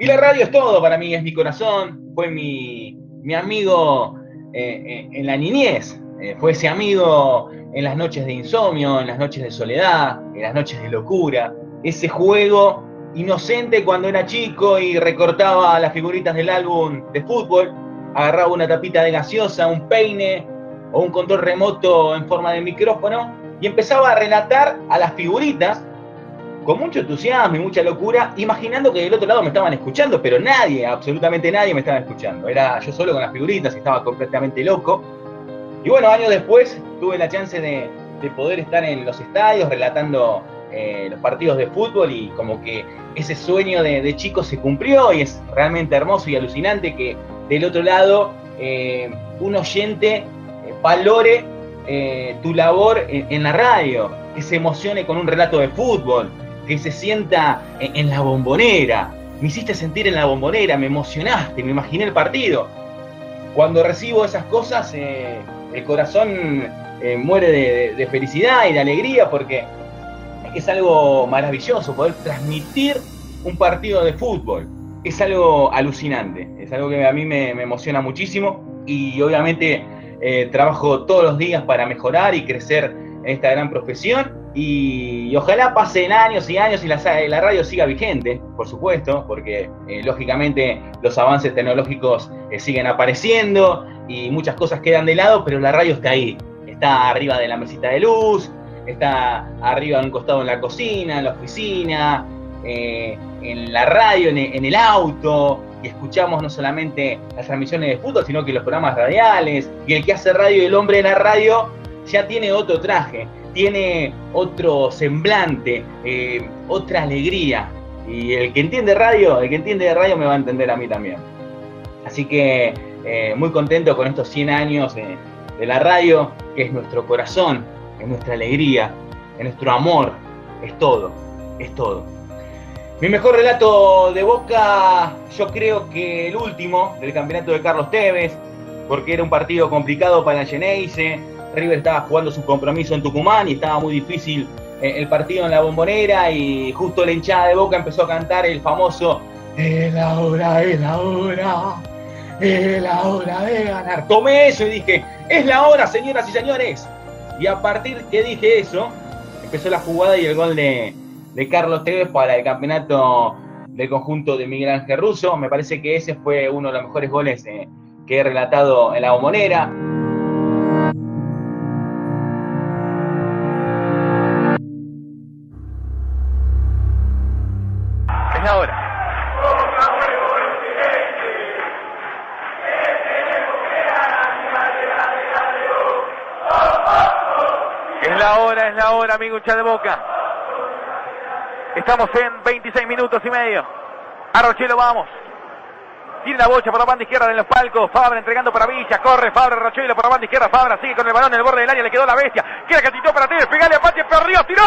Y la radio es todo para mí, es mi corazón, fue mi, mi amigo eh, eh, en la niñez, eh, fue ese amigo en las noches de insomnio, en las noches de soledad, en las noches de locura, ese juego inocente cuando era chico y recortaba las figuritas del álbum de fútbol, agarraba una tapita de gaseosa, un peine o un control remoto en forma de micrófono y empezaba a relatar a las figuritas con mucho entusiasmo y mucha locura, imaginando que del otro lado me estaban escuchando, pero nadie, absolutamente nadie me estaba escuchando. Era yo solo con las figuritas y estaba completamente loco. Y bueno, años después tuve la chance de, poder estar en los estadios relatando eh, los partidos de fútbol y como que ese sueño de, chico se cumplió y es realmente hermoso y alucinante que del otro lado eh, un oyente eh, valore tu labor en la radio, que se emocione con un relato de fútbol, que se sienta en, la bombonera. Me hiciste sentir en la bombonera, me emocionaste, me imaginé el partido. Cuando recibo esas cosas, eh, el corazón eh, muere de, felicidad y de alegría porque es algo maravilloso poder transmitir un partido de fútbol. Es algo alucinante, es algo que a mí me, emociona muchísimo y obviamente eh, trabajo todos los días para mejorar y crecer en esta gran profesión y, ojalá pasen años y años y la, la radio siga vigente, por supuesto, porque eh, lógicamente los avances tecnológicos eh, siguen apareciendo y muchas cosas quedan de lado, pero la radio está ahí, está arriba de la mesita de luz, está arriba en un costado en la cocina, en la oficina, eh, en la radio, en, en, el auto, y escuchamos no solamente las transmisiones de fútbol, sino que los programas radiales, y el que hace radio el hombre en la radio ya tiene otro traje tiene otro semblante, eh, otra alegría. Y el que entiende radio, el que entiende de radio me va a entender a mí también. Así que eh, muy contento con estos 100 años de, la radio, que es nuestro corazón, es nuestra alegría, es nuestro amor, es todo, es todo. Mi mejor relato de Boca, yo creo que el último del campeonato de Carlos Tevez, porque era un partido complicado para Geneise, River estaba jugando su compromiso en Tucumán y estaba muy difícil eh, el partido en la bombonera y justo la hinchada de Boca empezó a cantar el famoso Es la hora, es la hora, es la hora de ganar. Tomé eso y dije, es la hora, señoras y señores. Y a partir que dije eso, empezó la jugada y el gol de, Carlos Tevez para el campeonato del conjunto de Miguel Ángel Russo. Me parece que ese fue uno de los mejores goles eh, que he relatado en la bombonera. Ahora, amigo hincha de Boca. Estamos en 26 minutos y medio. Arrochelo, vamos. Tiene la bocha por la banda izquierda de los palcos. Fabra entregando para Villa. Corre Fabra, Rochelo por la banda izquierda. Fabra sigue con el balón en el borde del área. Le quedó la bestia. Queda catitó para ti. Pegale a Pati. Perdió. Tiró.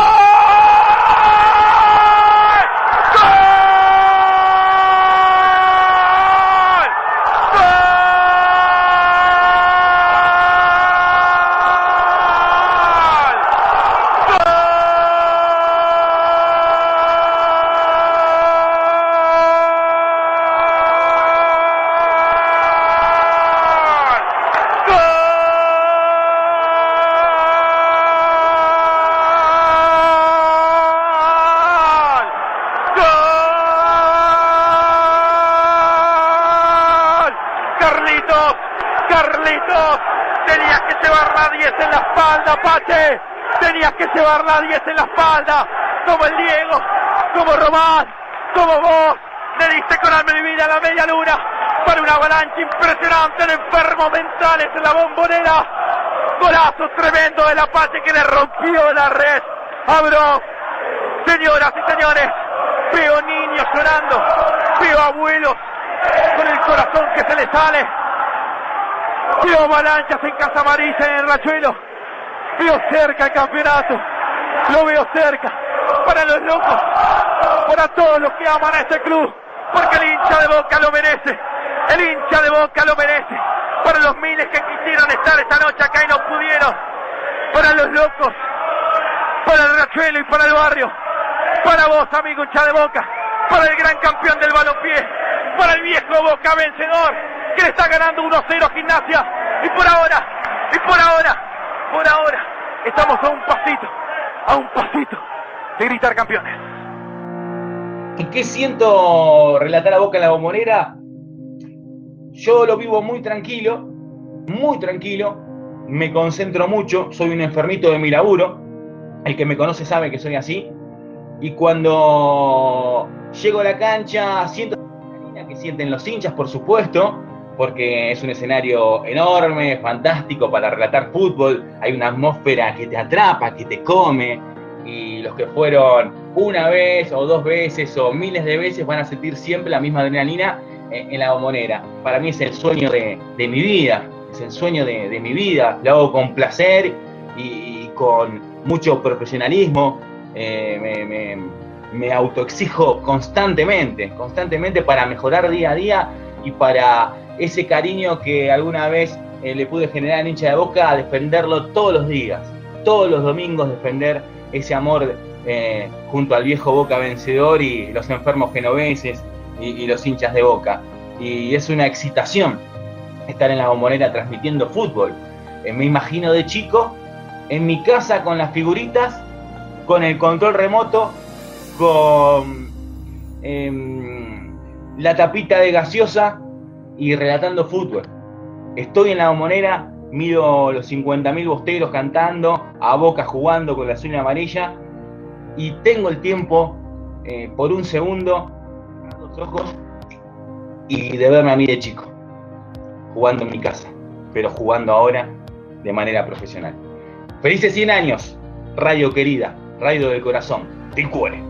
Que llevar la 10 en la espalda, como el Diego, como Román, como vos, le diste con alma y vida la media luna para una avalancha impresionante de enfermos mentales en la bombonera. Golazo tremendo del Apache que le rompió la red. Abro, señoras y señores, veo niños llorando, veo abuelos con el corazón que se les sale. Veo avalanchas en Casa Amarilla en el Rachuelo Veo cerca el campeonato. Lo veo cerca. Para los locos. Para todos los que aman a este club. Porque el hincha de Boca lo merece. El hincha de Boca lo merece. Para los miles que quisieron estar esta noche acá y no pudieron. Para los locos. Para el Rachuelo y para el barrio. Para vos, amigo hincha de Boca. Para el gran campeón del balompié para el viejo Boca vencedor le está ganando 1-0 Gimnasia. Y por ahora, y por ahora, por ahora, estamos a un pasito, a un pasito de gritar campeones. ¿Y qué siento relatar a Boca en la bombonera? Yo lo vivo muy tranquilo, muy tranquilo, me concentro mucho, soy un enfermito de mi laburo, el que me conoce sabe que soy así, y cuando llego a la cancha siento que sienten los hinchas, por supuesto, porque es un escenario enorme, fantástico para relatar fútbol, hay una atmósfera que te atrapa, que te come, y los que fueron una vez o dos veces o miles de veces van a sentir siempre la misma adrenalina en la bombonera. Para mí es el sueño de, mi vida, es el sueño de, mi vida. Lo hago con placer y, con mucho profesionalismo. Eh, me, autoexijo constantemente, constantemente para mejorar día a día y para ese cariño que alguna vez eh, le pude generar en hincha de boca, a defenderlo todos los días, todos los domingos defender ese amor eh, junto al viejo Boca vencedor y los enfermos genoveses y, los hinchas de Boca. Y es una excitación estar en la bombonera transmitiendo fútbol. Eh, me imagino de chico en mi casa con las figuritas, con el control remoto, con em, la tapita de gaseosa y relatando fútbol. Estoy en la bombonera, mido los 50.000 bosteros cantando, a boca jugando con la y amarilla, y tengo el tiempo eh, por un segundo ojos y de verme a mí de chico, jugando en mi casa, pero jugando ahora de manera profesional. Felices 100 años, radio querida, radio del corazón, cuore.